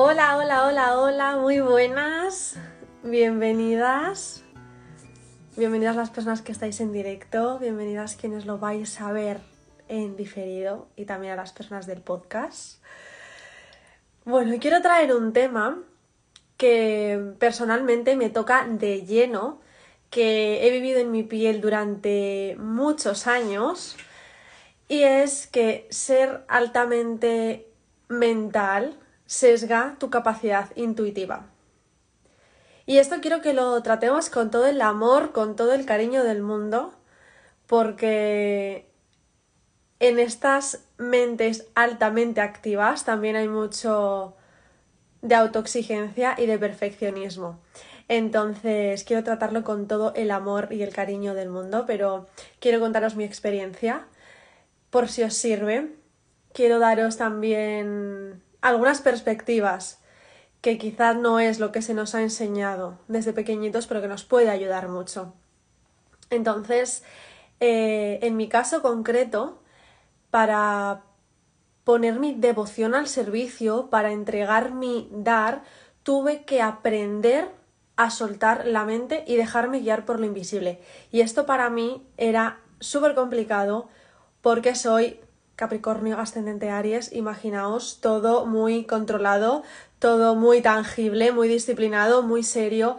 Hola, hola, hola, hola, muy buenas. Bienvenidas. Bienvenidas las personas que estáis en directo, bienvenidas quienes lo vais a ver en diferido y también a las personas del podcast. Bueno, quiero traer un tema que personalmente me toca de lleno, que he vivido en mi piel durante muchos años, y es que ser altamente mental sesga tu capacidad intuitiva. Y esto quiero que lo tratemos con todo el amor, con todo el cariño del mundo, porque en estas mentes altamente activas también hay mucho de autoexigencia y de perfeccionismo. Entonces, quiero tratarlo con todo el amor y el cariño del mundo, pero quiero contaros mi experiencia por si os sirve. Quiero daros también algunas perspectivas que quizás no es lo que se nos ha enseñado desde pequeñitos, pero que nos puede ayudar mucho. Entonces, eh, en mi caso concreto, para poner mi devoción al servicio, para entregar mi dar, tuve que aprender a soltar la mente y dejarme guiar por lo invisible. Y esto para mí era súper complicado porque soy Capricornio ascendente Aries, imaginaos todo muy controlado, todo muy tangible, muy disciplinado, muy serio.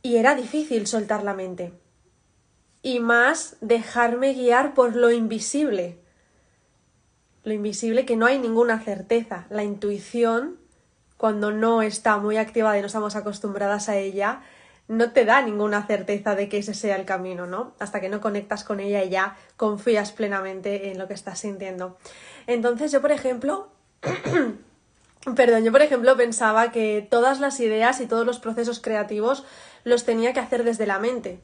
Y era difícil soltar la mente. Y más dejarme guiar por lo invisible. Lo invisible que no hay ninguna certeza. La intuición, cuando no está muy activada y no estamos acostumbradas a ella, no te da ninguna certeza de que ese sea el camino, ¿no? Hasta que no conectas con ella y ya confías plenamente en lo que estás sintiendo. Entonces yo, por ejemplo, perdón, yo por ejemplo pensaba que todas las ideas y todos los procesos creativos los tenía que hacer desde la mente.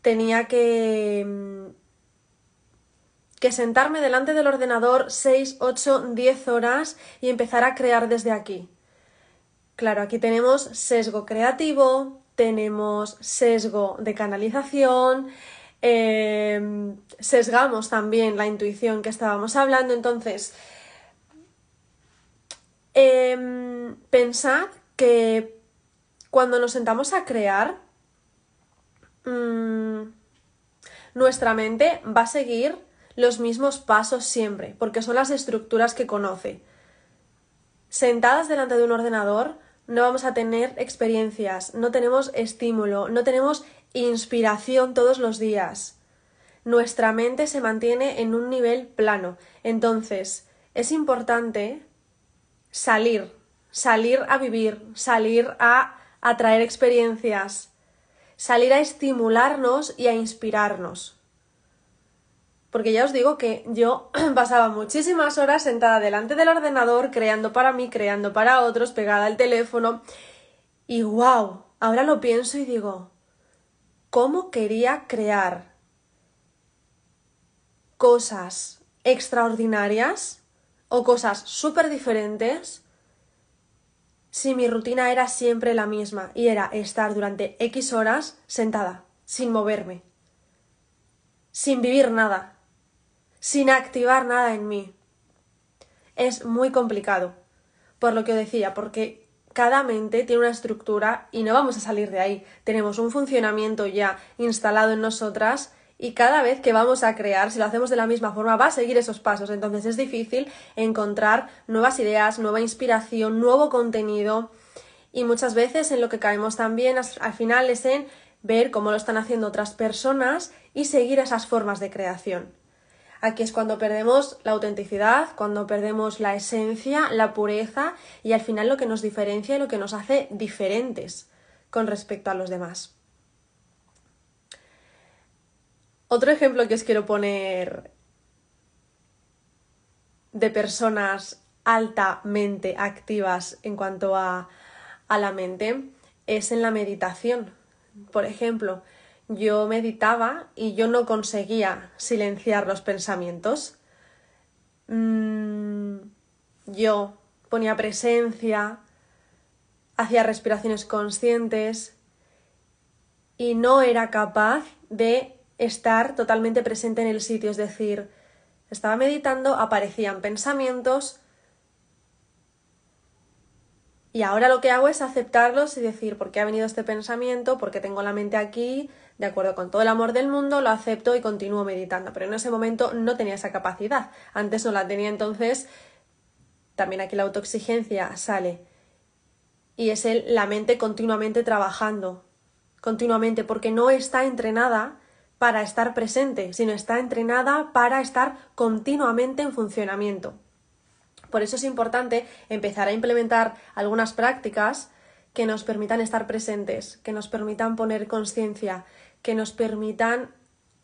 Tenía que mm, que sentarme delante del ordenador 6, 8, 10 horas y empezar a crear desde aquí. Claro, aquí tenemos sesgo creativo, tenemos sesgo de canalización, em, sesgamos también la intuición que estábamos hablando. Entonces, em, pensad que cuando nos sentamos a crear, mm, nuestra mente va a seguir los mismos pasos siempre, porque son las estructuras que conoce. Sentadas delante de un ordenador, no vamos a tener experiencias, no tenemos estímulo, no tenemos inspiración todos los días. Nuestra mente se mantiene en un nivel plano. Entonces, es importante salir, salir a vivir, salir a atraer experiencias, salir a estimularnos y a inspirarnos porque ya os digo que yo pasaba muchísimas horas sentada delante del ordenador, creando para mí, creando para otros, pegada al teléfono. Y wow, ahora lo pienso y digo, ¿cómo quería crear cosas extraordinarias o cosas súper diferentes si mi rutina era siempre la misma y era estar durante X horas sentada, sin moverme, sin vivir nada, sin activar nada en mí. Es muy complicado, por lo que decía, porque cada mente tiene una estructura y no vamos a salir de ahí. Tenemos un funcionamiento ya instalado en nosotras y cada vez que vamos a crear, si lo hacemos de la misma forma, va a seguir esos pasos. Entonces es difícil encontrar nuevas ideas, nueva inspiración, nuevo contenido y muchas veces en lo que caemos también al final es en ver cómo lo están haciendo otras personas y seguir esas formas de creación. Aquí es cuando perdemos la autenticidad, cuando perdemos la esencia, la pureza y al final lo que nos diferencia y lo que nos hace diferentes con respecto a los demás. Otro ejemplo que os quiero poner de personas altamente activas en cuanto a, a la mente es en la meditación. Por ejemplo, yo meditaba y yo no conseguía silenciar los pensamientos. Mm, yo ponía presencia, hacía respiraciones conscientes y no era capaz de estar totalmente presente en el sitio, es decir, estaba meditando, aparecían pensamientos, Y ahora lo que hago es aceptarlos y decir por qué ha venido este pensamiento, por qué tengo la mente aquí, de acuerdo con todo el amor del mundo, lo acepto y continúo meditando. Pero en ese momento no tenía esa capacidad. Antes no la tenía, entonces también aquí la autoexigencia sale. Y es el, la mente continuamente trabajando, continuamente, porque no está entrenada para estar presente, sino está entrenada para estar continuamente en funcionamiento. Por eso es importante empezar a implementar algunas prácticas que nos permitan estar presentes, que nos permitan poner conciencia, que nos permitan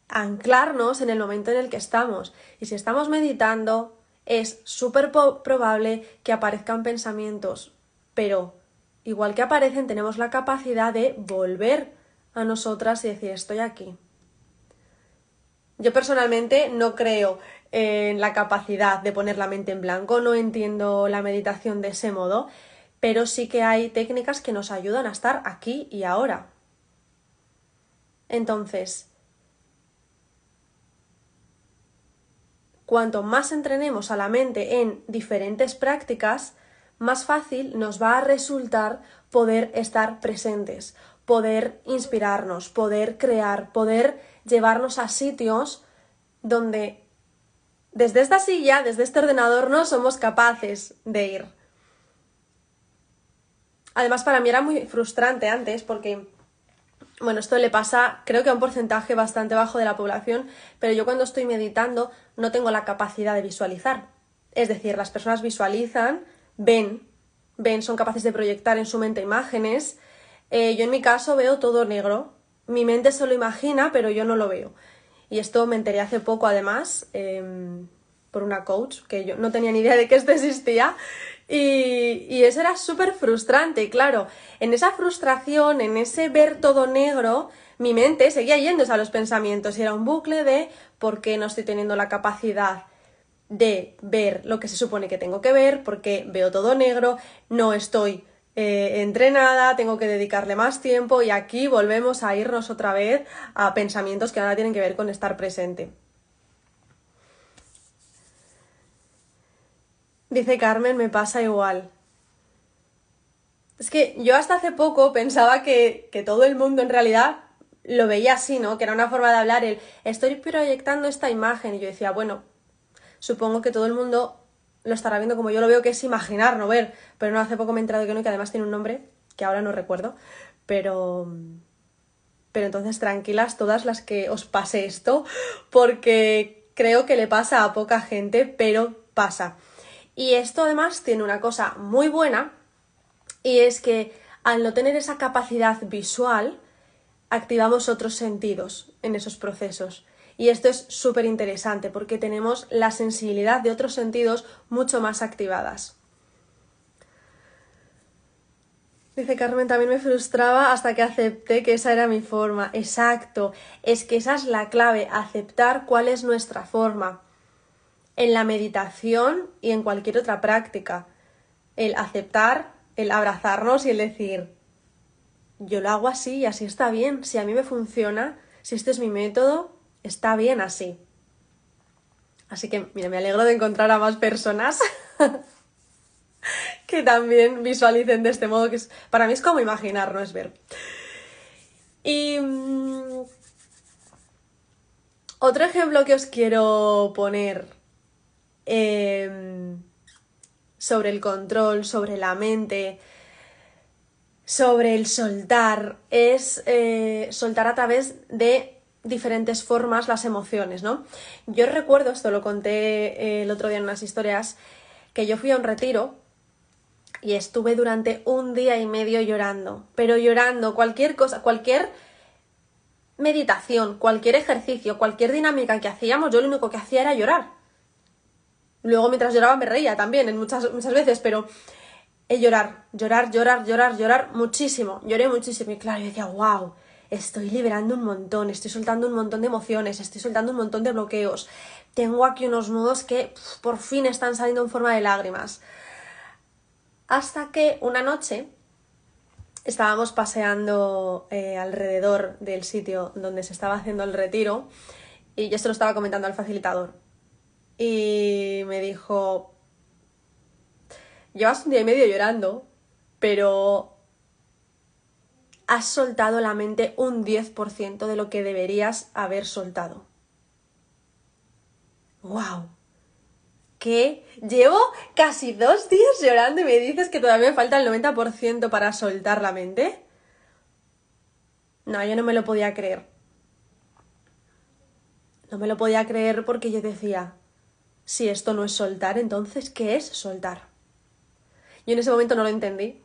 anclarnos en el momento en el que estamos. Y si estamos meditando, es súper probable que aparezcan pensamientos, pero igual que aparecen, tenemos la capacidad de volver a nosotras y decir estoy aquí. Yo personalmente no creo en la capacidad de poner la mente en blanco, no entiendo la meditación de ese modo, pero sí que hay técnicas que nos ayudan a estar aquí y ahora. Entonces, cuanto más entrenemos a la mente en diferentes prácticas, más fácil nos va a resultar poder estar presentes, poder inspirarnos, poder crear, poder llevarnos a sitios donde desde esta silla, desde este ordenador, no somos capaces de ir. Además, para mí era muy frustrante antes porque, bueno, esto le pasa creo que a un porcentaje bastante bajo de la población, pero yo cuando estoy meditando no tengo la capacidad de visualizar. Es decir, las personas visualizan, ven, ven, son capaces de proyectar en su mente imágenes. Eh, yo en mi caso veo todo negro. Mi mente se lo imagina, pero yo no lo veo. Y esto me enteré hace poco, además, em, por una coach, que yo no tenía ni idea de que esto existía. Y, y eso era súper frustrante, claro. En esa frustración, en ese ver todo negro, mi mente seguía yéndose a los pensamientos y era un bucle de por qué no estoy teniendo la capacidad de ver lo que se supone que tengo que ver, porque veo todo negro, no estoy eh, entrenada, tengo que dedicarle más tiempo y aquí volvemos a irnos otra vez a pensamientos que nada tienen que ver con estar presente. Dice Carmen, me pasa igual. Es que yo hasta hace poco pensaba que, que todo el mundo en realidad lo veía así, ¿no? Que era una forma de hablar el estoy proyectando esta imagen y yo decía, bueno, supongo que todo el mundo lo estará viendo como yo lo veo, que es imaginar, no ver. Pero no hace poco me he enterado que no que además tiene un nombre que ahora no recuerdo. Pero. Pero entonces tranquilas todas las que os pase esto, porque creo que le pasa a poca gente, pero pasa. Y esto además tiene una cosa muy buena, y es que al no tener esa capacidad visual, activamos otros sentidos en esos procesos. Y esto es súper interesante porque tenemos la sensibilidad de otros sentidos mucho más activadas. Dice Carmen, también me frustraba hasta que acepté que esa era mi forma. Exacto, es que esa es la clave, aceptar cuál es nuestra forma. En la meditación y en cualquier otra práctica. El aceptar, el abrazarnos y el decir, yo lo hago así y así está bien, si a mí me funciona, si este es mi método, está bien así. Así que, mira, me alegro de encontrar a más personas que también visualicen de este modo, que es, para mí es como imaginar, no es ver. Y mm, otro ejemplo que os quiero poner em, sobre el control, sobre la mente, sobre el soltar, es eh, soltar a través de diferentes formas las emociones, ¿no? Yo recuerdo, esto lo conté eh, el otro día en unas historias, que yo fui a un retiro y estuve durante un día y medio llorando, pero llorando, cualquier cosa, cualquier meditación, cualquier ejercicio, cualquier dinámica que hacíamos, yo lo único que hacía era llorar. Luego mientras lloraba me reía también en muchas, muchas veces, pero llorar, llorar, llorar, llorar, llorar muchísimo, lloré muchísimo y claro, yo decía, wow, estoy liberando un montón, estoy soltando un montón de emociones, estoy soltando un montón de bloqueos. Tengo aquí unos nudos que por fin están saliendo en forma de lágrimas. Hasta que una noche estábamos paseando eh, alrededor del sitio donde se estaba haciendo el retiro y yo se lo estaba comentando al facilitador. Y me dijo, llevas un día y medio llorando pero has soltado la mente un 10% de lo que deberías haber soltado. ¡Wow! ¿Qué? Llevo casi dos días llorando y me dices que todavía me falta el 90% para soltar la mente. No, yo no me lo podía creer. No me lo podía creer porque yo decía, si esto no es soltar, entonces, ¿qué es soltar? Yo en ese momento no lo entendí.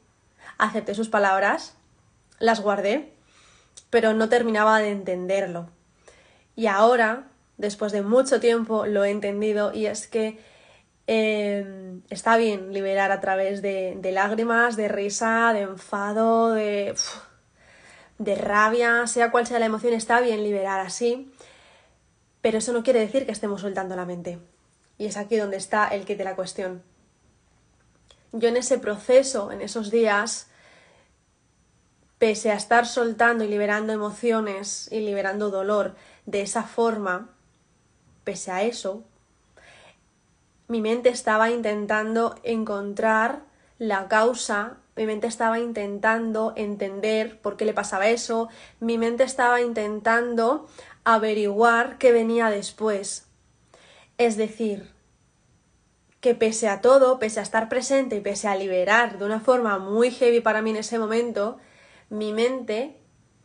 Acepté sus palabras, las guardé, pero no terminaba de entenderlo. Y ahora, después de mucho tiempo, lo he entendido y es que em, está bien liberar a través de, lágrimas, de risa, de enfado, de, de rabia, sea cual sea la emoción, está bien liberar así, pero eso no quiere decir que estemos soltando la mente. Y es aquí donde está el kit de la cuestión. Yo en ese proceso, en esos días, pese a estar soltando y liberando emociones y liberando dolor de esa forma, pese a eso, mi mente estaba intentando encontrar la causa, mi mente estaba intentando entender por qué le pasaba eso, mi mente estaba intentando averiguar qué venía después. Es decir, que pese a todo, pese a estar presente y pese a liberar de una forma muy heavy para mí en ese momento, mi mente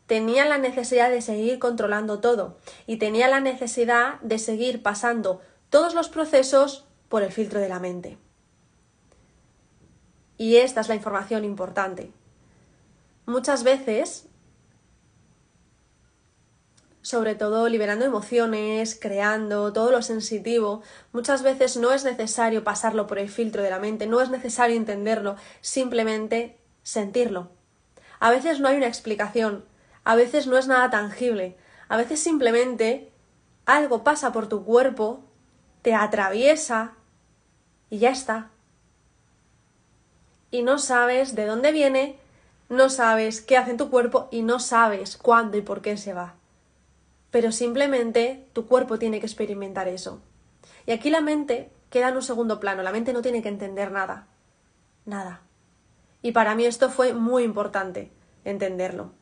tenía la necesidad de seguir controlando todo y tenía la necesidad de seguir pasando todos los procesos por el filtro de la mente. Y esta es la información importante. Muchas veces, sobre todo liberando emociones, creando todo lo sensitivo, muchas veces no es necesario pasarlo por el filtro de la mente, no es necesario entenderlo, simplemente sentirlo a veces no hay una explicación, a veces no es nada tangible, a veces simplemente algo pasa por tu cuerpo, te atraviesa y ya está. Y no sabes de dónde viene, no sabes qué hace en tu cuerpo y no sabes cuándo y por qué se va. Pero simplemente tu cuerpo tiene que experimentar eso. Y aquí la mente queda en un segundo plano, la mente no tiene que entender nada. Nada. Y para mí esto fue muy importante, entenderlo.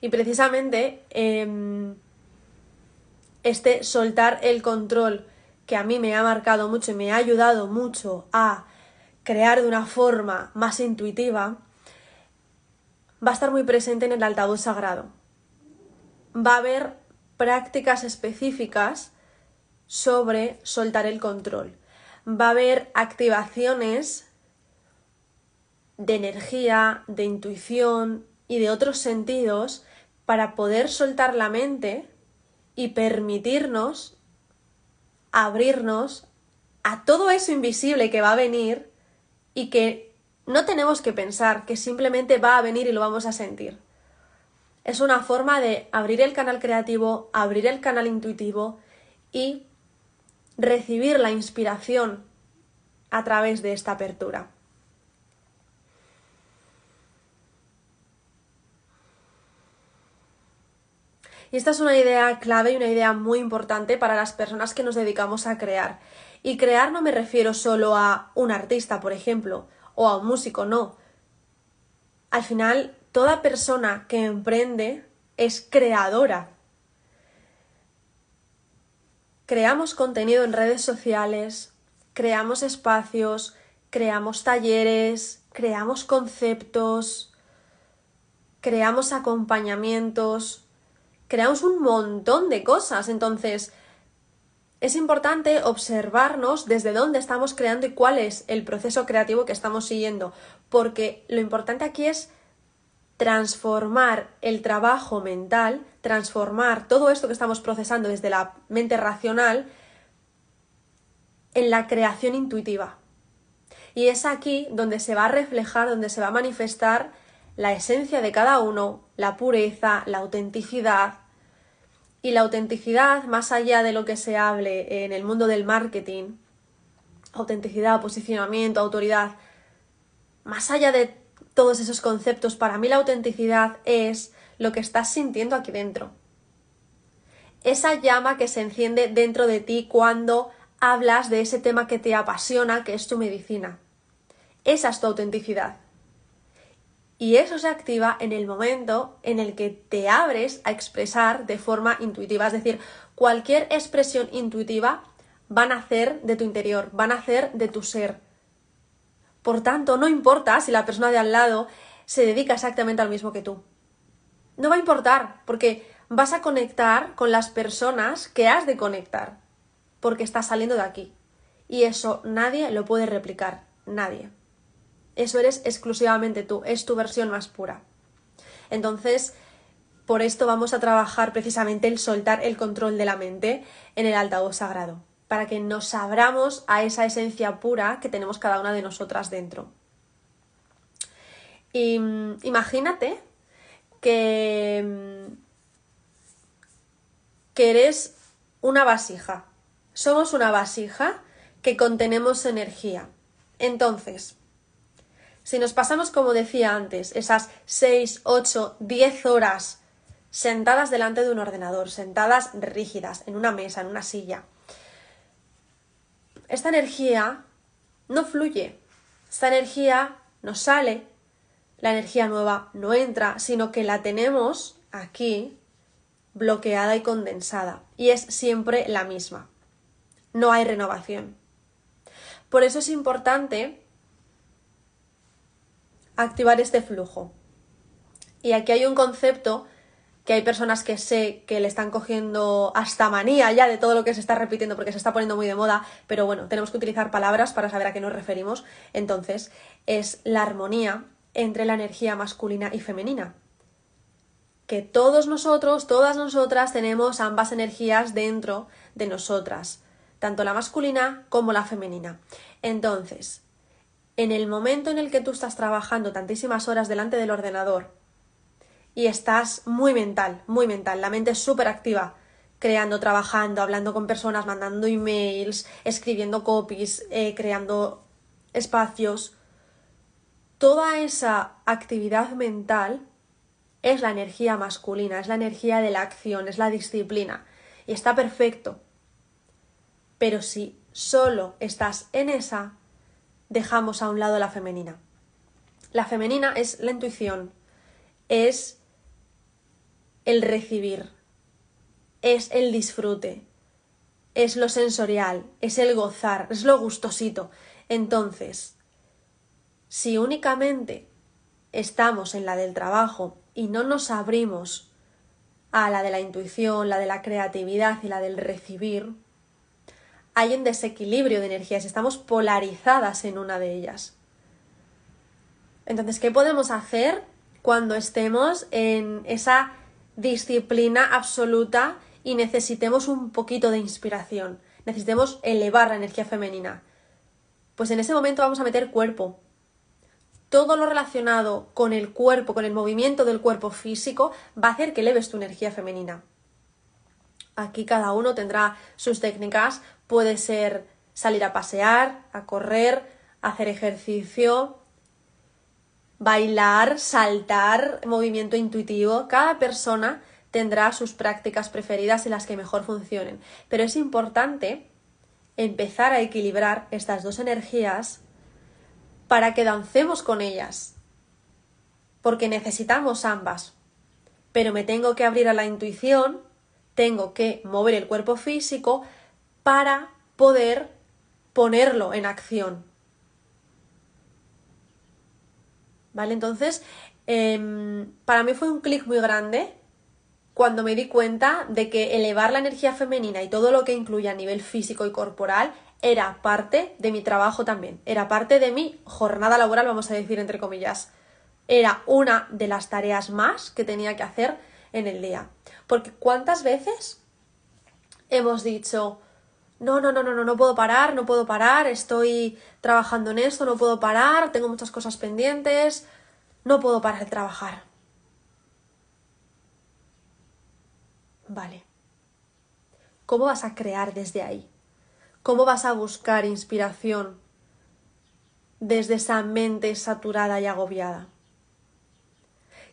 Y precisamente em, este soltar el control que a mí me ha marcado mucho y me ha ayudado mucho a crear de una forma más intuitiva, va a estar muy presente en el altavoz sagrado. Va a haber prácticas específicas sobre soltar el control. Va a haber activaciones de energía, de intuición y de otros sentidos para poder soltar la mente y permitirnos abrirnos a todo eso invisible que va a venir y que no tenemos que pensar, que simplemente va a venir y lo vamos a sentir. Es una forma de abrir el canal creativo, abrir el canal intuitivo y recibir la inspiración a través de esta apertura. Y esta es una idea clave y una idea muy importante para las personas que nos dedicamos a crear. Y crear no me refiero solo a un artista, por ejemplo, o a un músico, no. Al final, toda persona que emprende es creadora. Creamos contenido en redes sociales, creamos espacios, creamos talleres, creamos conceptos, creamos acompañamientos, creamos un montón de cosas. Entonces, es importante observarnos desde dónde estamos creando y cuál es el proceso creativo que estamos siguiendo, porque lo importante aquí es transformar el trabajo mental, transformar todo esto que estamos procesando desde la mente racional en la creación intuitiva. Y es aquí donde se va a reflejar, donde se va a manifestar la esencia de cada uno, la pureza, la autenticidad. Y la autenticidad, más allá de lo que se hable en el mundo del marketing, autenticidad, posicionamiento, autoridad, más allá de todos esos conceptos, para mí la autenticidad es lo que estás sintiendo aquí dentro. Esa llama que se enciende dentro de ti cuando hablas de ese tema que te apasiona, que es tu medicina Esa es tu autenticidad. Y eso se activa en el momento en el que te abres a expresar de forma intuitiva. Es decir, cualquier expresión intuitiva va a nacer de tu interior, va a nacer de tu ser. Por tanto, no importa si la persona de al lado se dedica exactamente al mismo que tú. No va a importar, porque vas a conectar con las personas que has de conectar, porque estás saliendo de aquí. Y eso nadie lo puede replicar, nadie. Eso eres exclusivamente tú, es tu versión más pura. Entonces, por esto vamos a trabajar precisamente el soltar el control de la mente en el altavoz sagrado, para que nos abramos a esa esencia pura que tenemos cada una de nosotras dentro. Y mm, imagínate que, mm, que eres una vasija. Somos una vasija que contenemos energía. Entonces, si nos pasamos, como decía antes, esas 6, 8, 10 horas sentadas delante de un ordenador, sentadas rígidas, en una mesa, en una silla, esta energía no fluye, esta energía no sale, la energía nueva no entra, sino que la tenemos aquí bloqueada y condensada, y es siempre la misma. No hay renovación. Por eso es importante activar este flujo. Y aquí hay un concepto que hay personas que sé que le están cogiendo hasta manía ya de todo lo que se está repitiendo porque se está poniendo muy de moda, pero bueno, tenemos que utilizar palabras para saber a qué nos referimos. Entonces, es la armonía entre la energía masculina y femenina. Que todos nosotros, todas nosotras tenemos ambas energías dentro de nosotras, tanto la masculina como la femenina. Entonces, en el momento en el que tú estás trabajando tantísimas horas delante del ordenador y estás muy mental, muy mental, la mente es súper activa, creando, trabajando, hablando con personas, mandando emails, escribiendo copies, eh, creando espacios, toda esa actividad mental es la energía masculina, es la energía de la acción, es la disciplina. Y está perfecto. Pero si solo estás en esa, dejamos a un lado la femenina. La femenina es la intuición, es el recibir, es el disfrute, es lo sensorial, es el gozar, es lo gustosito. Entonces, si únicamente estamos en la del trabajo y no nos abrimos a la de la intuición, la de la creatividad y la del recibir, hay un desequilibrio de energías, estamos polarizadas en una de ellas. Entonces, ¿qué podemos hacer cuando estemos en esa disciplina absoluta y necesitemos un poquito de inspiración? Necesitemos elevar la energía femenina. Pues en ese momento vamos a meter cuerpo. Todo lo relacionado con el cuerpo, con el movimiento del cuerpo físico, va a hacer que eleves tu energía femenina. Aquí cada uno tendrá sus técnicas Puede ser salir a pasear, a correr, hacer ejercicio, bailar, saltar, movimiento intuitivo. Cada persona tendrá sus prácticas preferidas y las que mejor funcionen. Pero es importante empezar a equilibrar estas dos energías para que dancemos con ellas. Porque necesitamos ambas. Pero me tengo que abrir a la intuición, tengo que mover el cuerpo físico para poder ponerlo en acción. ¿Vale? Entonces, em, para mí fue un clic muy grande cuando me di cuenta de que elevar la energía femenina y todo lo que incluye a nivel físico y corporal era parte de mi trabajo también, era parte de mi jornada laboral, vamos a decir entre comillas. Era una de las tareas más que tenía que hacer en el día. Porque ¿cuántas veces hemos dicho, no, no, no, no, no, no puedo parar, no puedo parar, estoy trabajando en esto, no puedo parar, tengo muchas cosas pendientes, no puedo parar de trabajar. Vale. ¿Cómo vas a crear desde ahí? ¿Cómo vas a buscar inspiración desde esa mente saturada y agobiada?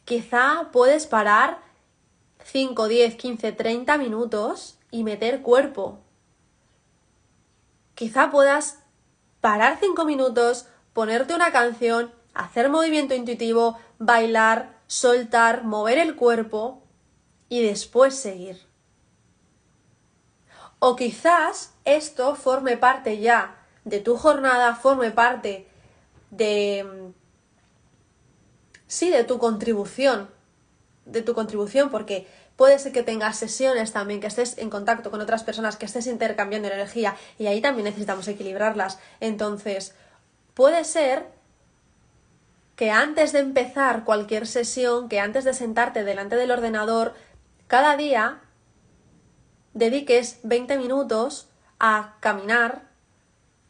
Quizá puedes parar 5, 10, 15, 30 minutos y meter cuerpo, quizá puedas parar cinco minutos, ponerte una canción, hacer movimiento intuitivo, bailar, soltar, mover el cuerpo y después seguir. O quizás esto forme parte ya de tu jornada, forme parte de... Sí, de tu contribución. De tu contribución, porque puede ser que tengas sesiones también, que estés en contacto con otras personas, que estés intercambiando energía y ahí también necesitamos equilibrarlas. Entonces, puede ser que antes de empezar cualquier sesión, que antes de sentarte delante del ordenador, cada día dediques 20 minutos a caminar,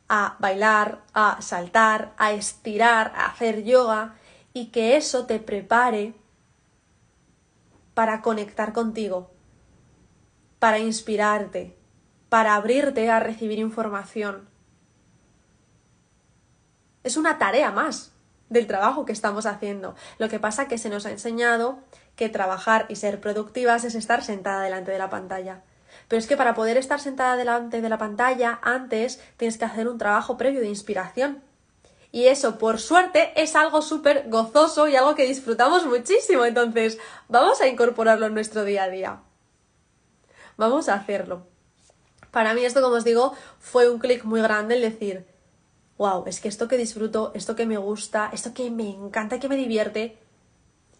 a bailar, a saltar, a estirar, a hacer yoga y que eso te prepare para conectar contigo, para inspirarte, para abrirte a recibir información. Es una tarea más del trabajo que estamos haciendo. Lo que pasa es que se nos ha enseñado que trabajar y ser productivas es estar sentada delante de la pantalla. Pero es que para poder estar sentada delante de la pantalla, antes tienes que hacer un trabajo previo de inspiración. Y eso, por suerte, es algo súper gozoso y algo que disfrutamos muchísimo. Entonces, vamos a incorporarlo en nuestro día a día. Vamos a hacerlo. Para mí esto, como os digo, fue un clic muy grande el decir, wow, es que esto que disfruto, esto que me gusta, esto que me encanta, que me divierte,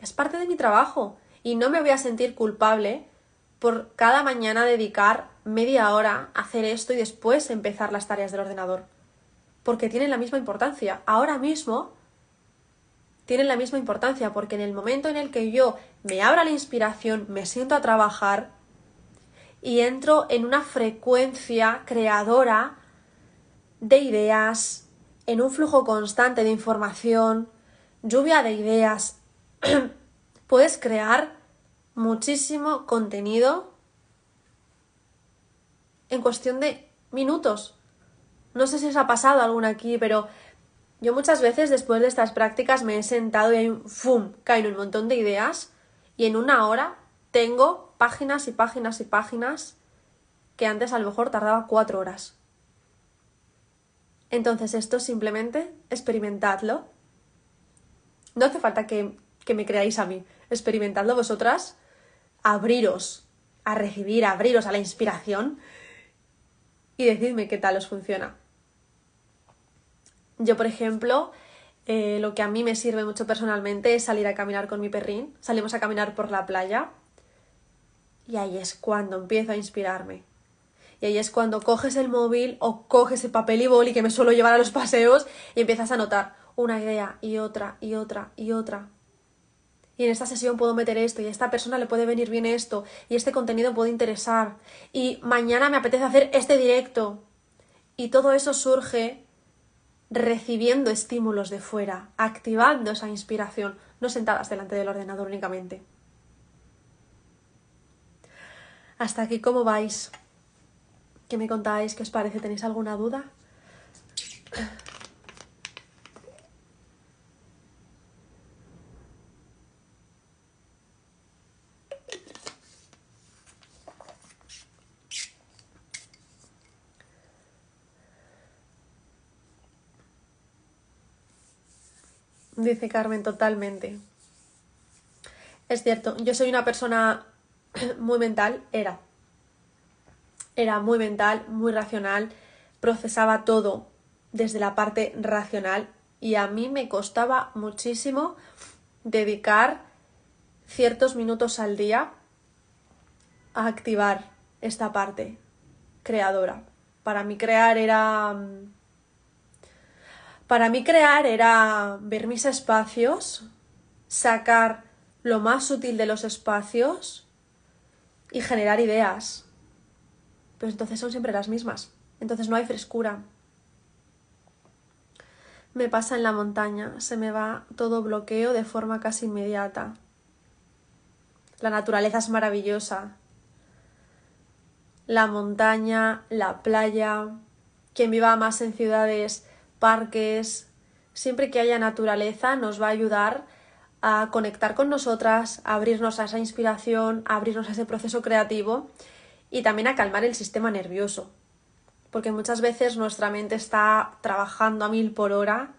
es parte de mi trabajo. Y no me voy a sentir culpable por cada mañana dedicar media hora a hacer esto y después empezar las tareas del ordenador. Porque tienen la misma importancia. Ahora mismo tienen la misma importancia porque en el momento en el que yo me abra la inspiración, me siento a trabajar y entro en una frecuencia creadora de ideas, en un flujo constante de información, lluvia de ideas, puedes crear muchísimo contenido en cuestión de minutos. No sé si os ha pasado alguna aquí, pero yo muchas veces después de estas prácticas me he sentado y hay un ¡fum! caen un montón de ideas y en una hora tengo páginas y páginas y páginas que antes a lo mejor tardaba cuatro horas. Entonces esto simplemente experimentadlo. No hace falta que, que me creáis a mí. Experimentadlo vosotras abriros a recibir, abriros a la inspiración y decidme qué tal os funciona. Yo, por ejemplo, eh, lo que a mí me sirve mucho personalmente es salir a caminar con mi perrín. Salimos a caminar por la playa y ahí es cuando empiezo a inspirarme. Y ahí es cuando coges el móvil o coges el papel y boli que me suelo llevar a los paseos y empiezas a notar una idea y otra y otra y otra y en esta sesión puedo meter esto y a esta persona le puede venir bien esto y este contenido puede interesar y mañana me apetece hacer este directo. Y todo eso surge recibiendo estímulos de fuera, activando esa inspiración, no sentadas delante del ordenador únicamente. Hasta aquí, ¿cómo vais? ¿Qué me contáis? ¿Qué os parece? ¿Tenéis alguna duda? Dice Carmen, totalmente. Es cierto, yo soy una persona muy mental, era. Era muy mental, muy racional, procesaba todo desde la parte racional y a mí me costaba muchísimo dedicar ciertos minutos al día a activar esta parte creadora. Para mí crear era mm, para mí crear era ver mis espacios, sacar lo más útil de los espacios y generar ideas. Pero entonces son siempre las mismas. Entonces no hay frescura. Me pasa en la montaña, se me va todo bloqueo de forma casi inmediata. La naturaleza es maravillosa. La montaña, la playa. Quien viva más en ciudades parques, siempre que haya naturaleza nos va a ayudar a conectar con nosotras, a abrirnos a esa inspiración, a abrirnos a ese proceso creativo y también a calmar el sistema nervioso. Porque muchas veces nuestra mente está trabajando a mil por hora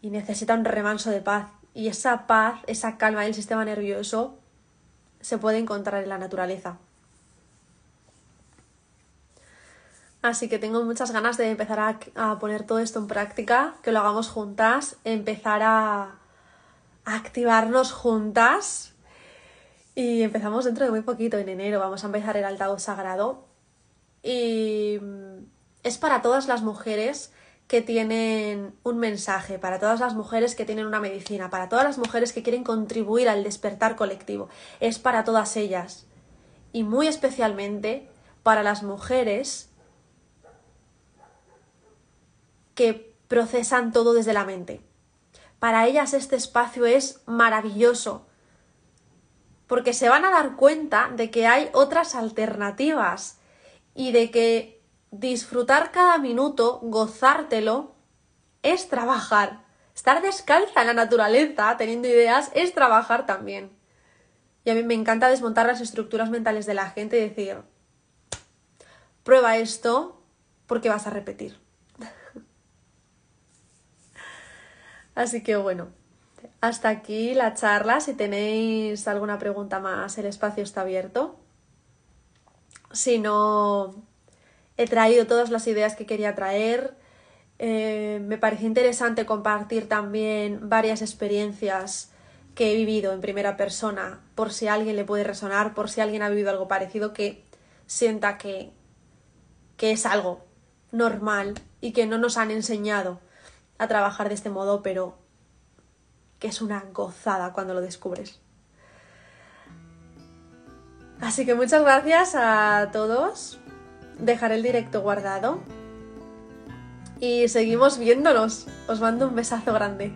y necesita un remanso de paz. Y esa paz, esa calma del sistema nervioso se puede encontrar en la naturaleza. Así que tengo muchas ganas de empezar a, poner todo esto en práctica, que lo hagamos juntas, empezar a, a activarnos juntas. Y empezamos dentro de muy poquito, en enero, vamos a empezar el altavoz sagrado. Y es para todas las mujeres que tienen un mensaje, para todas las mujeres que tienen una medicina, para todas las mujeres que quieren contribuir al despertar colectivo. Es para todas ellas. Y muy especialmente para las mujeres que procesan todo desde la mente. Para ellas este espacio es maravilloso, porque se van a dar cuenta de que hay otras alternativas y de que disfrutar cada minuto, gozártelo, es trabajar. Estar descalza en la naturaleza, teniendo ideas, es trabajar también. Y a mí me encanta desmontar las estructuras mentales de la gente y decir, prueba esto porque vas a repetir. Así que bueno, hasta aquí la charla. Si tenéis alguna pregunta más, el espacio está abierto. Si no, he traído todas las ideas que quería traer. Eh, me parece interesante compartir también varias experiencias que he vivido en primera persona, por si a alguien le puede resonar, por si alguien ha vivido algo parecido, que sienta que, que es algo normal y que no nos han enseñado a trabajar de este modo, pero que es una gozada cuando lo descubres. Así que muchas gracias a todos. Dejaré el directo guardado. Y seguimos viéndonos. Os mando un besazo grande.